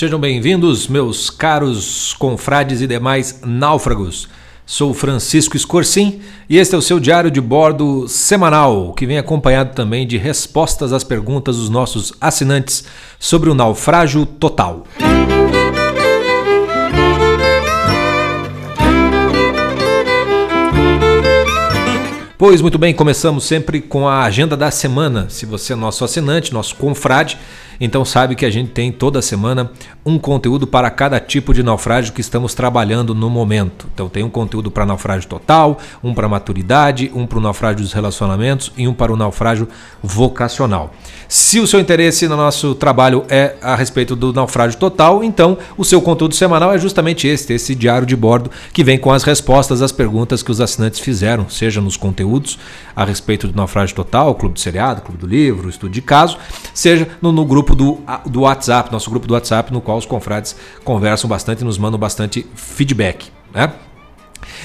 Sejam bem-vindos, meus caros confrades e demais náufragos. Sou Francisco Escorcim e este é o seu diário de bordo semanal, que vem acompanhado também de respostas às perguntas dos nossos assinantes sobre o naufrágio total. Pois muito bem, começamos sempre com a agenda da semana. Se você é nosso assinante, nosso confrade, então sabe que a gente tem toda semana um conteúdo para cada tipo de naufrágio que estamos trabalhando no momento. Então tem um conteúdo para naufrágio total, um para maturidade, um para o naufrágio dos relacionamentos e um para o naufrágio vocacional. Se o seu interesse no nosso trabalho é a respeito do naufrágio total, então o seu conteúdo semanal é justamente este, esse diário de bordo que vem com as respostas às perguntas que os assinantes fizeram, seja nos conteúdos a respeito do naufrágio total, clube do seriado, clube do livro, estudo de caso, seja no, no grupo do, do WhatsApp, nosso grupo do WhatsApp, no qual os confrades conversam bastante e nos mandam bastante feedback. Né?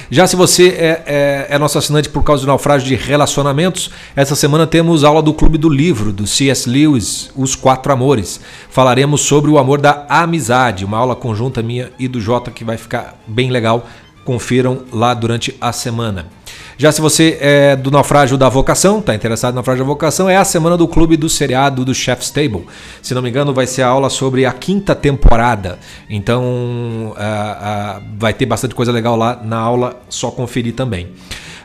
Já se você é, é, é, nosso assinante por causa do naufrágio de relacionamentos, essa semana temos aula do Clube do Livro, do C.S. Lewis, Os Quatro Amores. Falaremos sobre o amor da amizade, uma aula conjunta minha e do Jota que vai ficar bem legal. Confiram lá durante a semana. Já se você é do naufrágio da vocação, está interessado no naufrágio da vocação, é a semana do clube do seriado do Chef's Table. Se não me engano, vai ser a aula sobre a quinta temporada. Então uh, uh, vai ter bastante coisa legal lá na aula, só conferir também.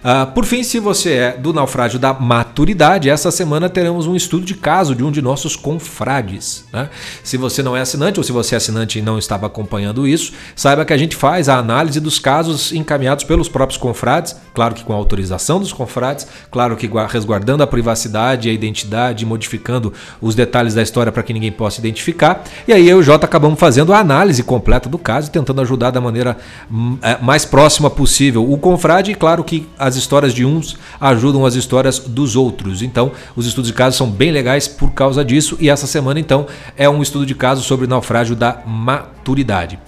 Uh, por fim, se você é do naufrágio da maturidade, essa semana teremos um estudo de caso de um de nossos confrades. Né? Se você não é assinante ou se você é assinante e não estava acompanhando isso, saiba que a gente faz a análise dos casos encaminhados pelos próprios confrades, claro que com autorização dos confrades, claro que resguardando a privacidade a identidade, modificando os detalhes da história para que ninguém possa identificar. E aí eu e o Jota acabamos fazendo a análise completa do caso tentando ajudar da maneira hum, é, mais próxima possível o confrade, e claro que a as histórias de uns ajudam as histórias dos outros. Então, os estudos de caso são bem legais por causa disso. E essa semana, então, é um estudo de caso sobre o naufrágio da maturidade.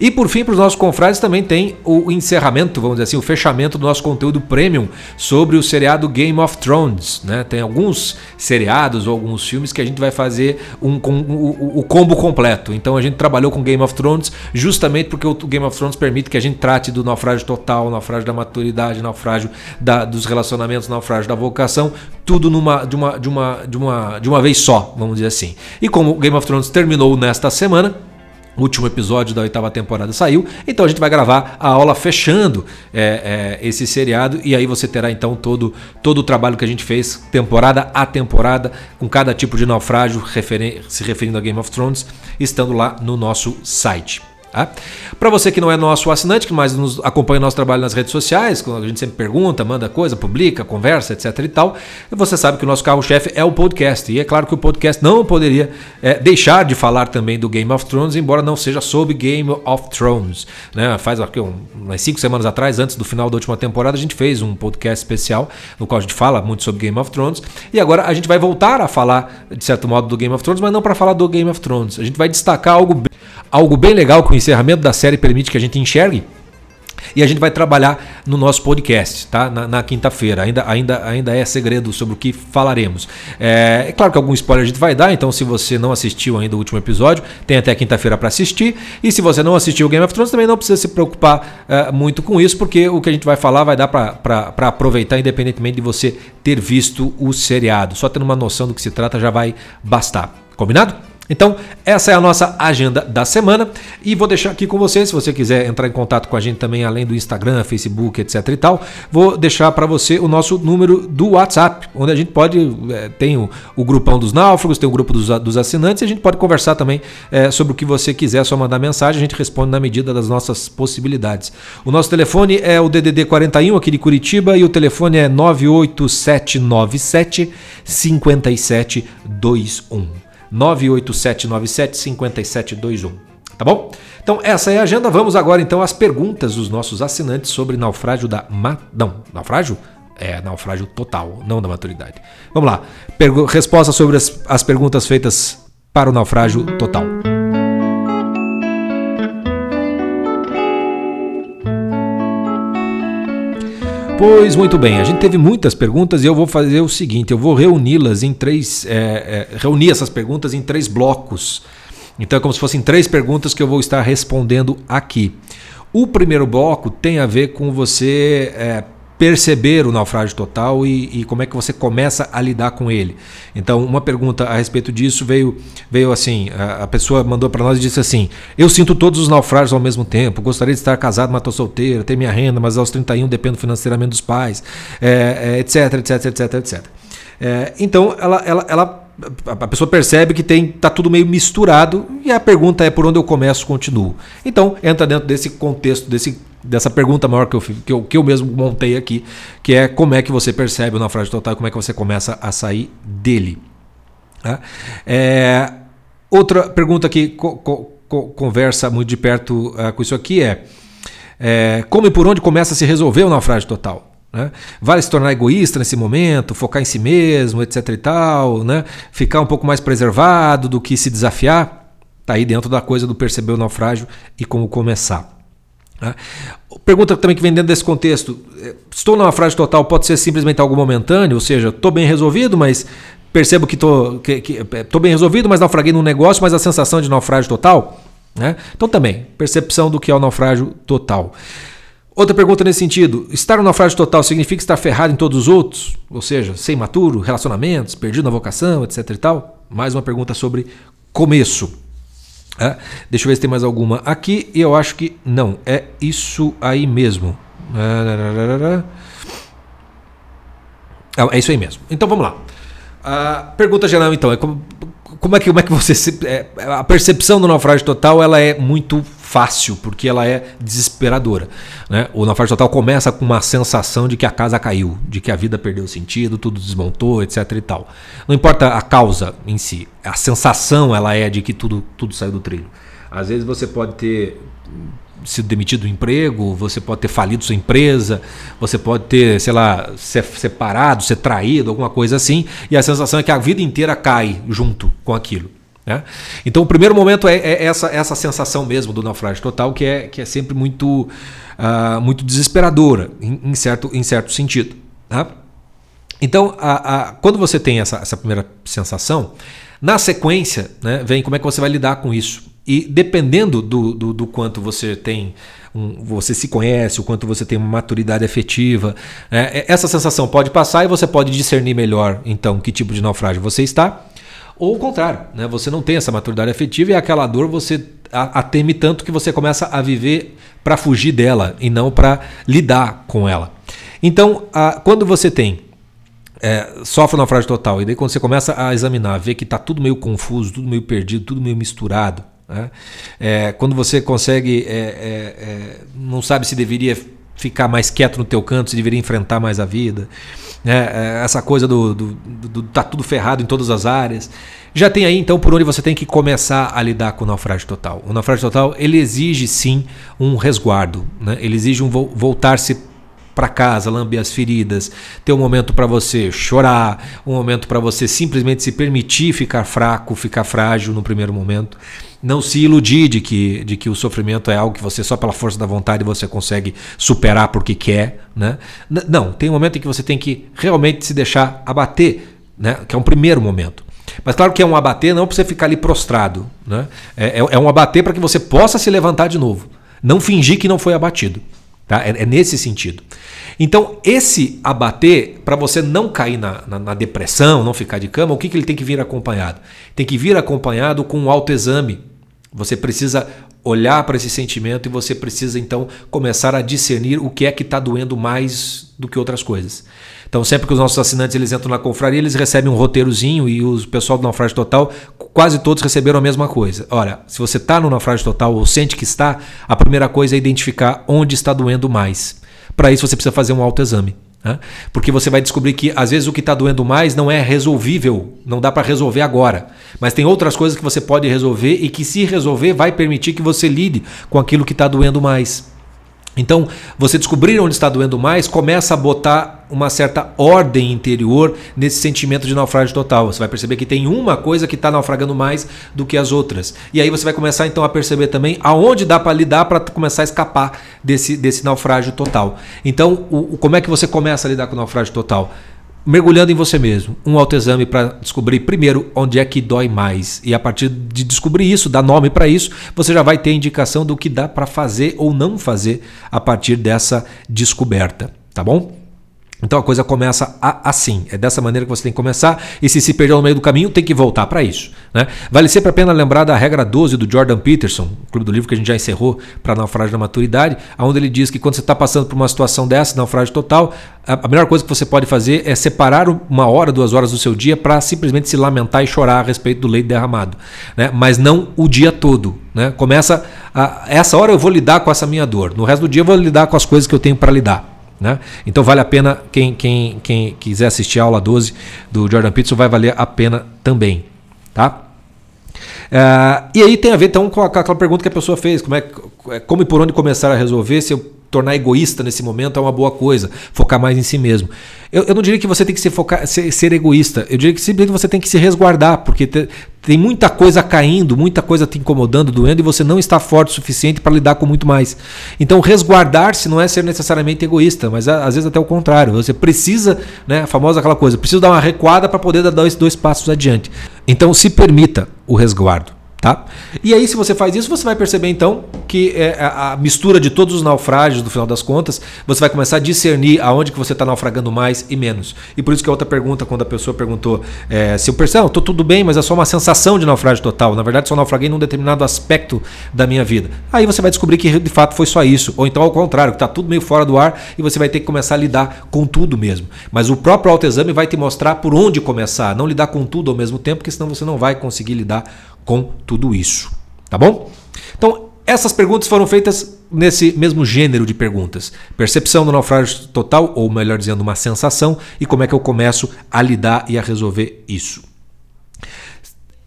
E por fim, para os nossos confrades também tem o encerramento, vamos dizer assim, o fechamento do nosso conteúdo premium sobre o seriado Game of Thrones. Né? Tem alguns seriados ou alguns filmes que a gente vai fazer um, um, o, combo completo. Então a gente trabalhou com Game of Thrones justamente porque o Game of Thrones permite que a gente trate do naufrágio total, naufrágio da maturidade, naufrágio da, dos relacionamentos, naufrágio da vocação, tudo numa, de, uma, de, uma, de, uma, de uma vez só, vamos dizer assim. E como Game of Thrones terminou nesta semana, último episódio da oitava temporada saiu, então a gente vai gravar a aula fechando é, é, esse seriado e aí você terá então todo, todo o trabalho que a gente fez, temporada a temporada, com cada tipo de naufrágio referen se referindo a Game of Thrones, estando lá no nosso site. Tá? Para você que não é nosso assinante, que mais nos acompanha o nosso trabalho nas redes sociais, a gente sempre pergunta, manda coisa, publica, conversa, etc e tal, você sabe que o nosso carro-chefe é o podcast. E é claro que o podcast não poderia é, deixar de falar também do Game of Thrones, embora não seja sobre Game of Thrones. Né? Faz aqui, um, umas cinco semanas atrás, antes do final da última temporada, a gente fez um podcast especial no qual a gente fala muito sobre Game of Thrones. E agora a gente vai voltar a falar, de certo modo, do Game of Thrones, mas não para falar do Game of Thrones. A gente vai destacar algo algo bem legal que o encerramento da série permite que a gente enxergue. E a gente vai trabalhar no nosso podcast, tá? Na, na quinta-feira. Ainda, ainda, ainda é segredo sobre o que falaremos. É, é, claro que algum spoiler a gente vai dar, então se você não assistiu ainda o último episódio, tem até quinta-feira para assistir. E se você não assistiu o Game of Thrones, também não precisa se preocupar é, muito com isso, porque o que a gente vai falar vai dar para aproveitar, independentemente de você ter visto o seriado. Só tendo uma noção do que se trata já vai bastar. Combinado? Então, essa é a nossa agenda da semana e vou deixar aqui com você, se você quiser entrar em contato com a gente também, além do Instagram, Facebook, etc e tal, vou deixar para você o nosso número do WhatsApp, onde a gente pode, é, tem o, o, grupão dos náufragos, tem o grupo dos, dos assinantes e a gente pode conversar também é, sobre o que você quiser, só mandar mensagem, a gente responde na medida das nossas possibilidades. O nosso telefone é o DDD 41 aqui de Curitiba e o telefone é 98797 5721. 987975721. Tá bom? Então essa é a agenda. Vamos agora então às perguntas dos nossos assinantes sobre naufrágio da ma... não, naufrágio é naufrágio total, não da maturidade. Vamos lá. Pergu... Resposta sobre as, as perguntas feitas para o naufrágio total. Pois muito bem, a gente teve muitas perguntas e eu vou fazer o seguinte: eu vou reuni-las em três, é, é, reunir essas perguntas em três blocos. Então é como se fossem três perguntas que eu vou estar respondendo aqui. O primeiro bloco tem a ver com você é, perceber o naufrágio total e, e, como é que você começa a lidar com ele. Então, uma pergunta a respeito disso veio, veio assim: a, a pessoa mandou para nós e disse assim: Eu sinto todos os naufrágios ao mesmo tempo, gostaria de estar casado, mas estou solteira, ter minha renda, mas aos 31 dependo financeiramente dos pais, é, é, etc, etc, etc, etc. É, então, ela, ela, ela a pessoa percebe que tem tá tudo meio misturado e a pergunta é por onde eu começo, continuo. Então entra dentro desse contexto, desse, dessa pergunta maior que eu, que eu, que eu mesmo montei aqui, que é como é que você percebe o naufrágio total e como é que você começa a sair dele. Tá? É, outra pergunta que co, co, conversa muito de perto uh, com isso aqui é, é como e por onde começa a se resolver o naufrágio total? Né? Vale se tornar egoísta nesse momento, focar em si mesmo, etc e tal, né? ficar um pouco mais preservado do que se desafiar? Está aí dentro da coisa do perceber o naufrágio e como começar. Né? Pergunta também que vem dentro desse contexto: é, estou no naufrágio total, pode ser simplesmente algo momentâneo, ou seja, estou bem resolvido, mas percebo que estou que, que, é, bem resolvido, mas naufraguei num negócio, mas a sensação de naufrágio total? Né? Então também, percepção do que é o naufrágio total. Outra pergunta nesse sentido: estar no naufrágio total significa estar ferrado em todos os outros? Ou seja, sem maturo, relacionamentos, perdido na vocação, etc e tal? Mais uma pergunta sobre começo. É, deixa eu ver se tem mais alguma aqui. E eu acho que não. É isso aí mesmo. É, é isso aí mesmo. Então vamos lá. A pergunta geral, então, é como, como é que, como é que você. Se, é, a percepção do naufrágio total ela é muito fácil, porque ela é desesperadora. Né? O naufrágio total começa com uma sensação de que a casa caiu, de que a vida perdeu sentido, tudo desmontou, etc. e tal. Não importa a causa em si, a sensação ela é de que tudo, tudo saiu do trilho. Às vezes você pode ter sido demitido do emprego, você pode ter falido sua empresa, você pode ter, sei lá, ser separado, ser traído, alguma coisa assim, e a sensação é que a vida inteira cai junto com aquilo. Né? Então, o primeiro momento é, é, essa, essa sensação mesmo do naufrágio total, que é, que é sempre muito, uh, muito desesperadora, em, em, certo, em certo sentido. Tá? Então, a, a, quando você tem essa, essa primeira sensação, na sequência, né, vem como é que você vai lidar com isso. E dependendo do, do, do quanto você tem, um, você se conhece, o quanto você tem uma maturidade afetiva, é, essa sensação pode passar e você pode discernir melhor, então, que tipo de naufrágio você está. Ou o contrário, né? você não tem essa maturidade afetiva e aquela dor você a, a teme tanto que você começa a viver para fugir dela e não para lidar com ela. Então, a, quando você tem é, sofre um naufrágio total e daí quando você começa a examinar, ver que está tudo meio confuso, tudo meio perdido, tudo meio misturado, né? é, quando você consegue, é, é, é não sabe se deveria ficar mais quieto no teu canto, se deveria enfrentar mais a vida, né? É, essa coisa do, do, do, tá tudo ferrado em todas as áreas. Já tem aí então por onde você tem que começar a lidar com o naufrágio total. O naufrágio total ele exige sim um resguardo, né? ele exige um voltar-se para casa, lamber as feridas, ter um momento para você chorar, um momento para você simplesmente se permitir ficar fraco, ficar frágil no primeiro momento. Não se iludir de que, de que o sofrimento é algo que você só pela força da vontade você consegue superar porque quer, né? Não, tem um momento em que você tem que realmente se deixar abater, né? Que é um primeiro momento. Mas claro que é um abater não para você ficar ali prostrado, né? É, é, é um abater para que você possa se levantar de novo. Não fingir que não foi abatido. Tá? É, é nesse sentido. Então, esse abater, para você não cair na, na, na, depressão, não ficar de cama, o que, que ele tem que vir acompanhado? Tem que vir acompanhado com um autoexame. Você precisa olhar para esse sentimento e você precisa então começar a discernir o que é que está doendo mais do que outras coisas. Então, sempre que os nossos assinantes eles entram na confraria, eles recebem um roteirozinho e o pessoal do Naufrágio Total, quase todos receberam a mesma coisa. Olha, se você está no Naufrágio Total ou sente que está, a primeira coisa é identificar onde está doendo mais. Para isso, você precisa fazer um autoexame. Né? Porque você vai descobrir que às vezes o que está doendo mais não é resolvível, não dá para resolver agora. Mas tem outras coisas que você pode resolver e que, se resolver, vai permitir que você lide com aquilo que está doendo mais. Então, você descobrir onde está doendo mais, começa a botar uma certa ordem interior nesse sentimento de naufrágio total. Você vai perceber que tem uma coisa que está naufragando mais do que as outras. E aí você vai começar então a perceber também aonde dá para lidar para começar a escapar desse, desse naufrágio total. Então, o, como é que você começa a lidar com o naufrágio total? Mergulhando em você mesmo, um autoexame para descobrir primeiro onde é que dói mais. E a partir de descobrir isso, dar nome para isso, você já vai ter indicação do que dá para fazer ou não fazer a partir dessa descoberta, tá bom? Então a coisa começa a, assim, é dessa maneira que você tem que começar, e se se perder no meio do caminho, tem que voltar para isso. Né? Vale sempre a pena lembrar da regra 12 do Jordan Peterson, clube do livro que a gente já encerrou para naufrágio da maturidade, onde ele diz que quando você está passando por uma situação dessa, naufrágio total, a, melhor coisa que você pode fazer é separar uma hora, duas horas do seu dia para simplesmente se lamentar e chorar a respeito do leite derramado. Né? Mas não o dia todo. Né? Começa, a, essa hora eu vou lidar com essa minha dor, no resto do dia eu vou lidar com as coisas que eu tenho para lidar. Né? Então vale a pena, quem, quem, quem quiser assistir a aula 12 do Jordan Peterson, vai valer a pena também. Tá? É, e aí tem a ver então com aquela pergunta que a pessoa fez: como, é, como e por onde começar a resolver se eu tornar egoísta nesse momento é uma boa coisa, focar mais em si mesmo. Eu, eu não diria que você tem que se focar, ser, ser, egoísta, eu diria que simplesmente você tem que se resguardar, porque tem muita coisa caindo, muita coisa te incomodando, doendo, e você não está forte o suficiente para lidar com muito mais. Então, resguardar-se não é ser necessariamente egoísta, mas às vezes até o contrário. Você precisa, né, a famosa aquela coisa, precisa dar uma recuada para poder dar esses dois passos adiante. Então, se permita o resguardo. Tá? E aí, se você faz isso, você vai perceber então que é a mistura de todos os naufrágios, no final das contas, você vai começar a discernir aonde que você está naufragando mais e menos. E por isso que a outra pergunta, quando a pessoa perguntou é, se eu percebo, estou tudo bem, mas é só uma sensação de naufrágio total. Na verdade, só naufraguei num determinado aspecto da minha vida. Aí você vai descobrir que de fato foi só isso. Ou então ao contrário, que está tudo meio fora do ar e você vai ter que começar a lidar com tudo mesmo. Mas o próprio autoexame vai te mostrar por onde começar, não lidar com tudo ao mesmo tempo, porque senão você não vai conseguir lidar com tudo isso. Tá bom? Então, essas perguntas foram feitas nesse mesmo gênero de perguntas. Percepção do naufrágio total, ou melhor dizendo, uma sensação, e como é que eu começo a lidar e a resolver isso.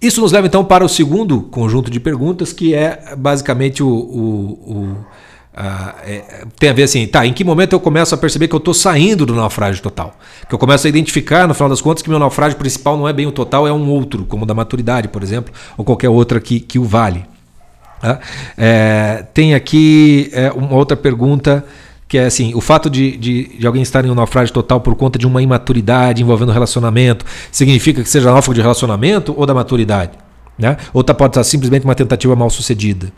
Isso nos leva então para o segundo conjunto de perguntas, que é basicamente o, o, o ah, é, tem a ver assim, tá, em que momento eu começo a perceber que eu estou saindo do naufrágio total? Que eu começo a identificar, no final das contas, que meu naufrágio principal não é bem o total, é um outro, como o da maturidade, por exemplo, ou qualquer outra que, que o vale. Tá? É, tem aqui é, uma outra pergunta que é assim: o fato de, de, de, alguém estar em um naufrágio total por conta de uma imaturidade envolvendo relacionamento significa que seja náufrago de relacionamento ou da maturidade? Né? Ou tá, pode estar simplesmente uma tentativa mal sucedida?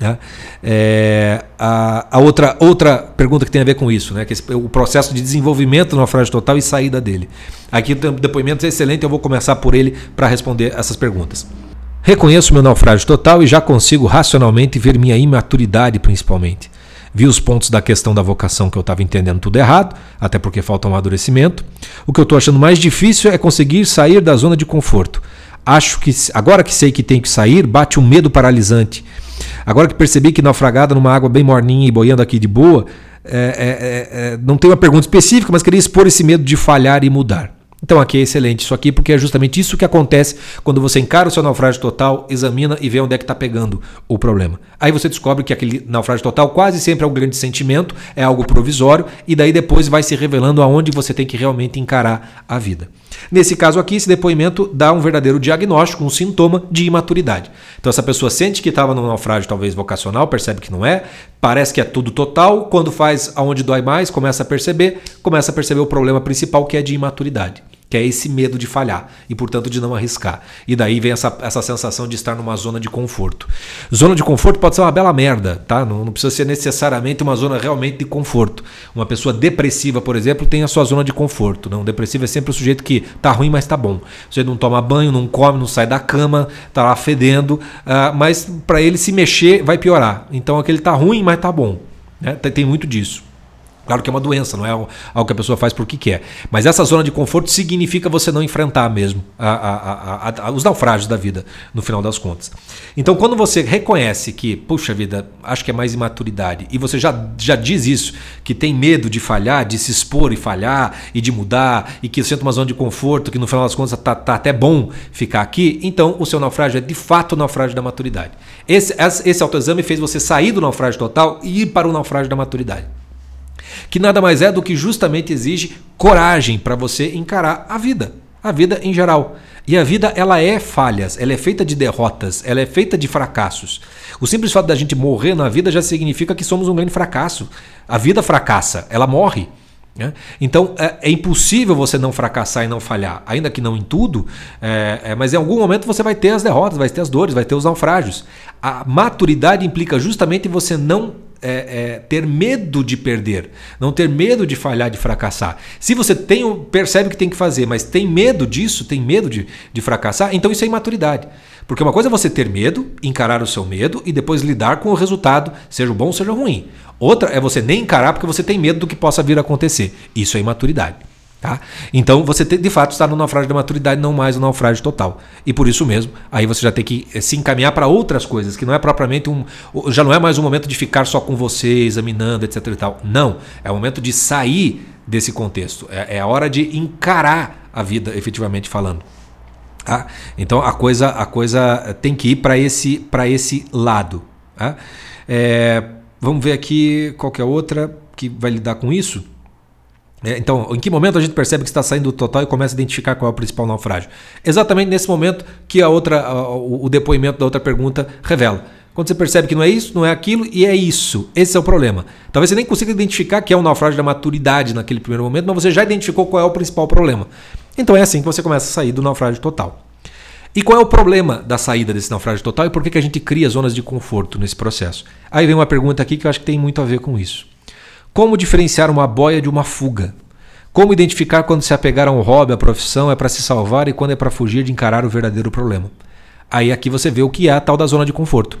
Né? É, a, a, outra, outra pergunta que tem a ver com isso, né? que esse, o processo de desenvolvimento do naufrágio total e saída dele. Aqui depoimento é excelente, eu vou começar por ele para responder essas perguntas. Reconheço meu naufrágio total e já consigo racionalmente ver minha imaturidade, principalmente. Vi os pontos da questão da vocação que eu estava entendendo tudo errado, até porque falta um amadurecimento. O que eu estou achando mais difícil é conseguir sair da zona de conforto. Acho que agora que sei que tenho que sair, bate um medo paralisante Agora que percebi que naufragada numa água bem morninha e boiando aqui de boa, é, é, é, é não tem uma pergunta específica, mas queria expor esse medo de falhar e mudar. Então aqui é excelente isso aqui, porque é justamente isso que acontece quando você encara o seu naufrágio total, examina e vê onde é que está pegando o problema. Aí você descobre que aquele naufrágio total quase sempre é um grande sentimento, é algo provisório, e daí depois vai se revelando aonde você tem que realmente encarar a vida. Nesse caso aqui, esse depoimento dá um verdadeiro diagnóstico, um sintoma de imaturidade. Então essa pessoa sente que estava no naufrágio talvez vocacional, percebe que não é, parece que é tudo total, quando faz aonde dói mais, começa a perceber, começa a perceber o problema principal que é de imaturidade que é esse medo de falhar e, portanto, de não arriscar. E daí vem essa, essa sensação de estar numa zona de conforto. Zona de conforto pode ser uma bela merda, tá? Não, não precisa ser necessariamente uma zona realmente de conforto. Uma pessoa depressiva, por exemplo, tem a sua zona de conforto. Não, depressivo é sempre o sujeito que tá ruim, mas tá bom. Sujeito não toma banho, não come, não sai da cama, tá lá fedendo, uh, mas para ele se mexer vai piorar. Então aquele tá ruim, mas tá bom. Né? Tem muito disso. Claro que é uma doença, não é algo que a pessoa faz porque quer. Mas essa zona de conforto significa você não enfrentar mesmo a, a, a, os naufrágios da vida, no final das contas. Então, quando você reconhece que, puxa vida, acho que é mais imaturidade, e você já, já diz isso, que tem medo de falhar, de se expor e falhar, e de mudar, e que sente uma zona de conforto, que no final das contas está tá até bom ficar aqui, então o seu naufrágio é de fato o naufrágio da maturidade. Esse, esse autoexame fez você sair do naufrágio total e ir para o naufrágio da maturidade que nada mais é do que justamente exige coragem para você encarar a vida, a vida em geral. E a vida ela é falhas, ela é feita de derrotas, ela é feita de fracassos. O simples fato da gente morrer na vida já significa que somos um grande fracasso. A vida fracassa, ela morre. Né? Então é, é, impossível você não fracassar e não falhar, ainda que não em tudo, é, é, mas em algum momento você vai ter as derrotas, vai ter as dores, vai ter os naufrágios. A maturidade implica justamente você não é, é, ter medo de perder, não ter medo de falhar, de fracassar. Se você tem, percebe que tem que fazer, mas tem medo disso, tem medo de, de fracassar, então isso é imaturidade. Porque uma coisa é você ter medo, encarar o seu medo e depois lidar com o resultado, seja bom, seja ruim. Outra é você nem encarar porque você tem medo do que possa vir a acontecer. Isso é imaturidade. Tá? Então você de fato está no naufrágio da maturidade, não mais no naufrágio total. E por isso mesmo, aí você já tem que eh, se encaminhar para outras coisas, que não é propriamente um. Já não é mais um momento de ficar só com você, examinando, etc. E tal. Não. É o momento de sair desse contexto. É, é a hora de encarar a vida, efetivamente falando. Tá? Então a coisa, a coisa tem que ir para esse, esse lado. Tá? É, vamos ver aqui qual é a outra que vai lidar com isso. É, então, em que momento a gente percebe que está saindo do total e começa a identificar qual é o principal naufrágio? Exatamente nesse momento que a outra, a, o, depoimento da outra pergunta revela. Quando você percebe que não é isso, não é aquilo e é isso. Esse é o problema. Talvez você nem consiga identificar que é o naufrágio da maturidade naquele primeiro momento, mas você já identificou qual é o principal problema. Então é assim que você começa a sair do naufrágio total. E qual é o problema da saída desse naufrágio total e por que, que a gente cria zonas de conforto nesse processo? Aí vem uma pergunta aqui que eu acho que tem muito a ver com isso. Como diferenciar uma boia de uma fuga? Como identificar quando se apegar a um hobby, a profissão é para se salvar e quando é para fugir de encarar o verdadeiro problema? Aí aqui você vê o que é a tal da zona de conforto.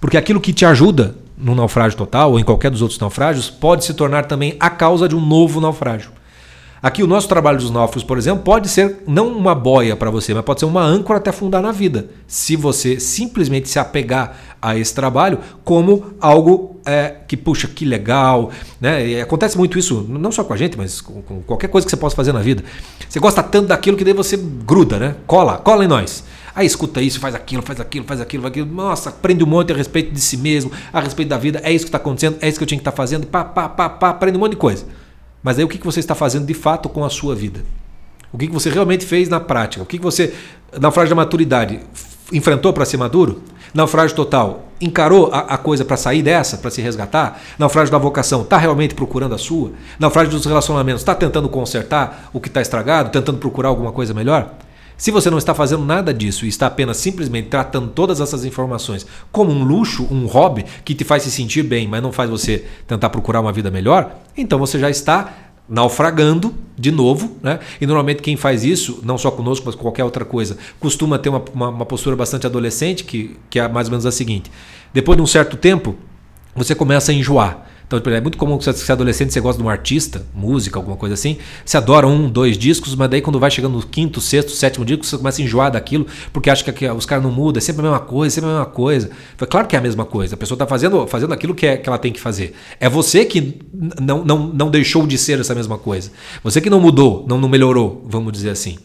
Porque aquilo que te ajuda no naufrágio total ou em qualquer dos outros naufrágios pode se tornar também a causa de um novo naufrágio. Aqui o nosso trabalho dos náufragos, por exemplo, pode ser não uma boia para você, mas pode ser uma âncora até afundar na vida. Se você simplesmente se apegar a esse trabalho como algo é, que, puxa, que legal. Né? E acontece muito isso, não só com a gente, mas com, com, qualquer coisa que você possa fazer na vida. Você gosta tanto daquilo que daí você gruda, né? Cola, cola em nós. Aí escuta isso, faz aquilo, faz aquilo, faz aquilo, faz aquilo. Nossa, aprende um monte a respeito de si mesmo, a respeito da vida. É isso que está acontecendo, é isso que eu tinha que estar tá fazendo. Pá, pá, pá, pá, aprende um monte de coisa. Mas aí o que você está fazendo de fato com a sua vida? O que você realmente fez na prática? O que você, naufrágio da maturidade, enfrentou para ser maduro? Naufrágio total, encarou a, a coisa para sair dessa, para se resgatar? Naufrágio da vocação, está realmente procurando a sua? Naufrágio dos relacionamentos, está tentando consertar o que está estragado, tentando procurar alguma coisa melhor? Se você não está fazendo nada disso e está apenas simplesmente tratando todas essas informações como um luxo, um hobby que te faz se sentir bem, mas não faz você tentar procurar uma vida melhor, então você já está naufragando de novo, né? E normalmente quem faz isso, não só conosco, mas com qualquer outra coisa, costuma ter uma, uma, uma postura bastante adolescente, que, que é mais ou menos a seguinte: depois de um certo tempo, você começa a enjoar. Então, é muito comum que você é adolescente, você gosta de um artista, música, alguma coisa assim. Você adora um, dois discos, mas daí quando vai chegando no quinto, sexto, sétimo disco, você começa a enjoar daquilo, porque acha que os caras não mudam, é sempre a mesma coisa, sempre a mesma coisa. Claro que é a mesma coisa. A pessoa está fazendo, fazendo aquilo que, é, que ela tem que fazer. É você que não, não, não deixou de ser essa mesma coisa. Você que não mudou, não, não melhorou, vamos dizer assim.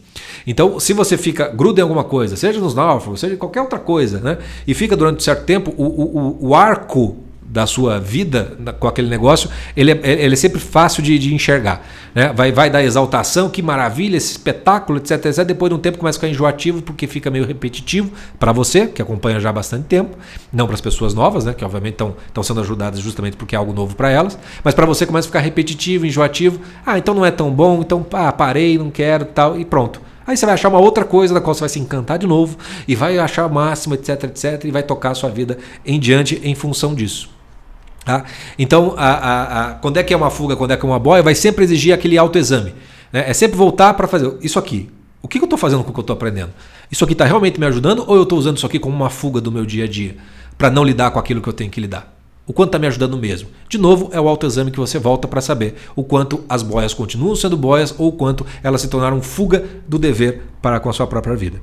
Então, se você fica gruda em alguma coisa, seja nos náufragos, seja em qualquer outra coisa, né? E fica durante um certo tempo, o, o, o arco da sua vida com aquele negócio, ele é, ele é sempre fácil de, de enxergar. Né? Vai, vai dar exaltação, que maravilha, esse espetáculo, etc, etc. Depois de um tempo começa a ficar enjoativo, porque fica meio repetitivo para você, que acompanha já há bastante tempo, não para as pessoas novas, né? que obviamente estão sendo ajudadas justamente porque é algo novo para elas, mas para você começa a ficar repetitivo, enjoativo. Ah, então não é tão bom, então ah, parei, não quero, tal, e pronto. Aí você vai achar uma outra coisa da qual você vai se encantar de novo e vai achar o máximo, etc, etc, e vai tocar a sua vida em diante em função disso. Tá? Então, a, a, a, quando é que é uma fuga, quando é que é uma boia, vai sempre exigir aquele autoexame. Né? É sempre voltar para fazer isso aqui. O que, que eu estou fazendo com o que eu estou aprendendo? Isso aqui está realmente me ajudando ou eu estou usando isso aqui como uma fuga do meu dia a dia para não lidar com aquilo que eu tenho que lidar? O quanto está me ajudando mesmo? De novo, é o autoexame que você volta para saber o quanto as boias continuam sendo boias ou o quanto elas se tornaram fuga do dever para com a sua própria vida.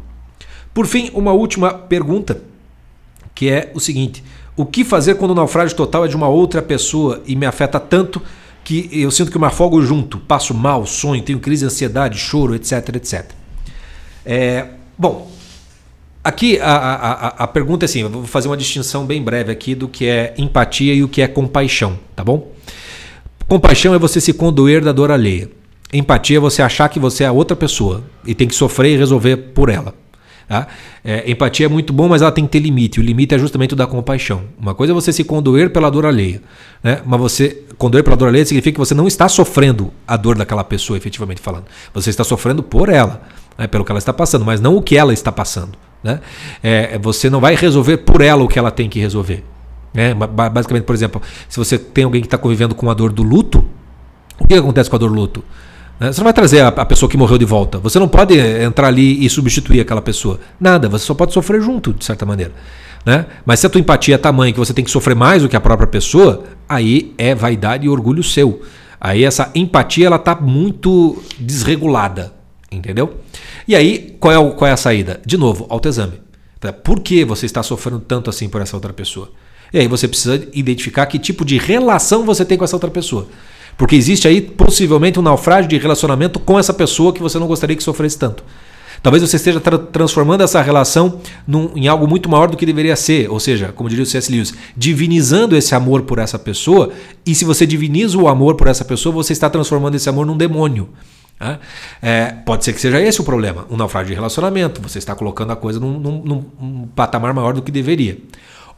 Por fim, uma última pergunta, que é o seguinte: o que fazer quando o naufrágio total é de uma outra pessoa e me afeta tanto que eu sinto que me afogo junto, passo mal, sonho, tenho crise de ansiedade, choro, etc, etc. É, bom, aqui a, a, a, pergunta é assim, eu vou fazer uma distinção bem breve aqui do que é empatia e o que é compaixão, tá bom? Compaixão é você se condoer da dor alheia. Empatia é você achar que você é a outra pessoa e tem que sofrer e resolver por ela. Tá? É, empatia é muito bom, mas ela tem que ter limite. O limite é justamente o da compaixão. Uma coisa é você se condoer pela dor alheia. Né? Mas você condoer pela dor alheia significa que você não está sofrendo a dor daquela pessoa, efetivamente falando. Você está sofrendo por ela, né? pelo que ela está passando, mas não o que ela está passando. Né? É, você não vai resolver por ela o que ela tem que resolver. Né? Basicamente, por exemplo, se você tem alguém que está convivendo com a dor do luto, o que acontece com a dor do luto? Né? Você não vai trazer a, pessoa que morreu de volta. Você não pode entrar ali e substituir aquela pessoa. Nada, você só pode sofrer junto, de certa maneira. Né? Mas se a tua empatia é tamanha que você tem que sofrer mais do que a própria pessoa, aí é vaidade e orgulho seu. Aí essa empatia ela está muito desregulada, entendeu? E aí qual é, o, qual é a saída? De novo, autoexame. Por que você está sofrendo tanto assim por essa outra pessoa? E aí você precisa identificar que tipo de relação você tem com essa outra pessoa. Porque existe aí possivelmente um naufrágio de relacionamento com essa pessoa que você não gostaria que sofresse tanto. Talvez você esteja tra transformando essa relação num, em algo muito maior do que deveria ser, ou seja, como diria o C.S. Lewis, divinizando esse amor por essa pessoa. E se você diviniza o amor por essa pessoa, você está transformando esse amor num demônio. Né? É, pode ser que seja esse o problema, um naufrágio de relacionamento. Você está colocando a coisa num, num, num patamar maior do que deveria.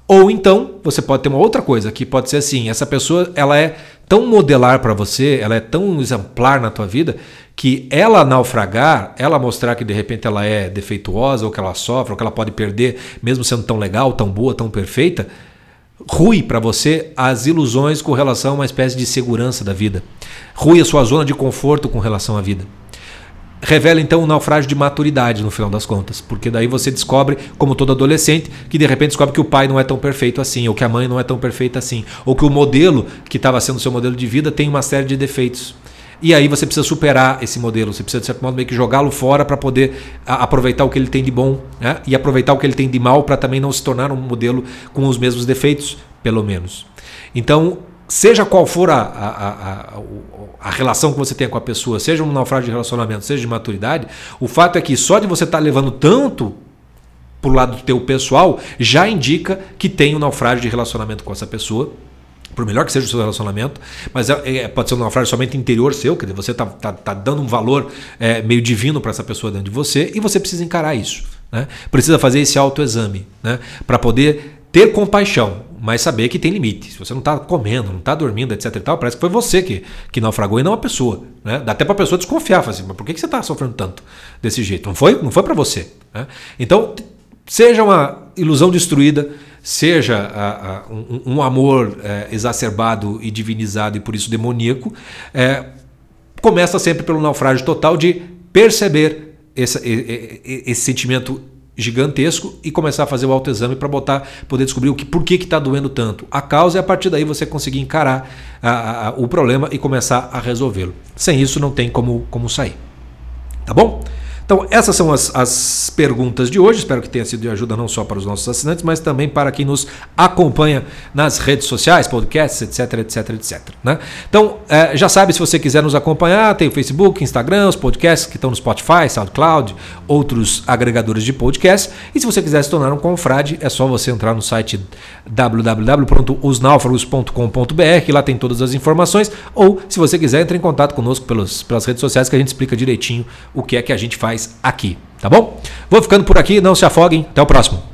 Ou então, você pode ter uma outra coisa, que pode ser assim, essa pessoa ela é tão modelar para você, ela é tão exemplar na tua vida, que ela naufragar, ela mostrar que de repente ela é defeituosa, ou que ela sofre, ou que ela pode perder, mesmo sendo tão legal, tão boa, tão perfeita, rui para você as ilusões com relação a uma espécie de segurança da vida. Rui a sua zona de conforto com relação à vida revela então um naufrágio de maturidade no final das contas, porque daí você descobre, como todo adolescente, que de repente descobre que o pai não é tão perfeito assim, ou que a mãe não é tão perfeita assim, ou que o modelo que estava sendo seu modelo de vida tem uma série de defeitos. E aí você precisa superar esse modelo, você precisa de certo modo meio que jogá-lo fora para poder aproveitar o que ele tem de bom né? e aproveitar o que ele tem de mal para também não se tornar um modelo com os mesmos defeitos, pelo menos. Então seja qual for a, a, a, a, relação que você tenha com a pessoa, seja um naufrágio de relacionamento, seja de maturidade, o fato é que só de você estar tá levando tanto para o lado do teu pessoal, já indica que tem um naufrágio de relacionamento com essa pessoa. Por melhor que seja o seu relacionamento, mas é, é, pode ser um naufrágio somente interior seu, quer dizer, você está tá, tá dando um valor é, meio divino para essa pessoa dentro de você e você precisa encarar isso. Né? Precisa fazer esse autoexame né? para poder ter compaixão, mas saber que tem limite. Se você não está comendo, não está dormindo, etc. E tal, parece que foi você que, que naufragou e não a pessoa. Né? Dá até para a pessoa desconfiar, assim, mas por que, que você está sofrendo tanto desse jeito? Não foi, não foi para você. Né? Então, seja uma ilusão destruída, seja a, a, um, um, amor é, exacerbado e divinizado e por isso demoníaco, é, começa sempre pelo naufrágio total de perceber esse, esse sentimento gigantesco e começar a fazer o autoexame para botar, poder descobrir o que, por que está doendo tanto. A causa e a partir daí você conseguir encarar a, a, o problema e começar a resolvê-lo. Sem isso não tem como, como sair. Tá bom? Então, essas são as, as perguntas de hoje. Espero que tenha sido de ajuda não só para os nossos assinantes, mas também para quem nos acompanha nas redes sociais, podcasts, etc, etc, etc. Né? Então, é, já sabe, se você quiser nos acompanhar, tem o Facebook, Instagram, os podcasts que estão no Spotify, SoundCloud, outros agregadores de podcast. E se você quiser se tornar um confrade, é só você entrar no site www.osnaufragos.com.br, que lá tem todas as informações. Ou, se você quiser, entre em contato conosco pelos, pelas redes sociais que a gente explica direitinho o que é que a gente faz aqui, tá bom? Vou ficando por aqui, não se afoguem, até o próximo.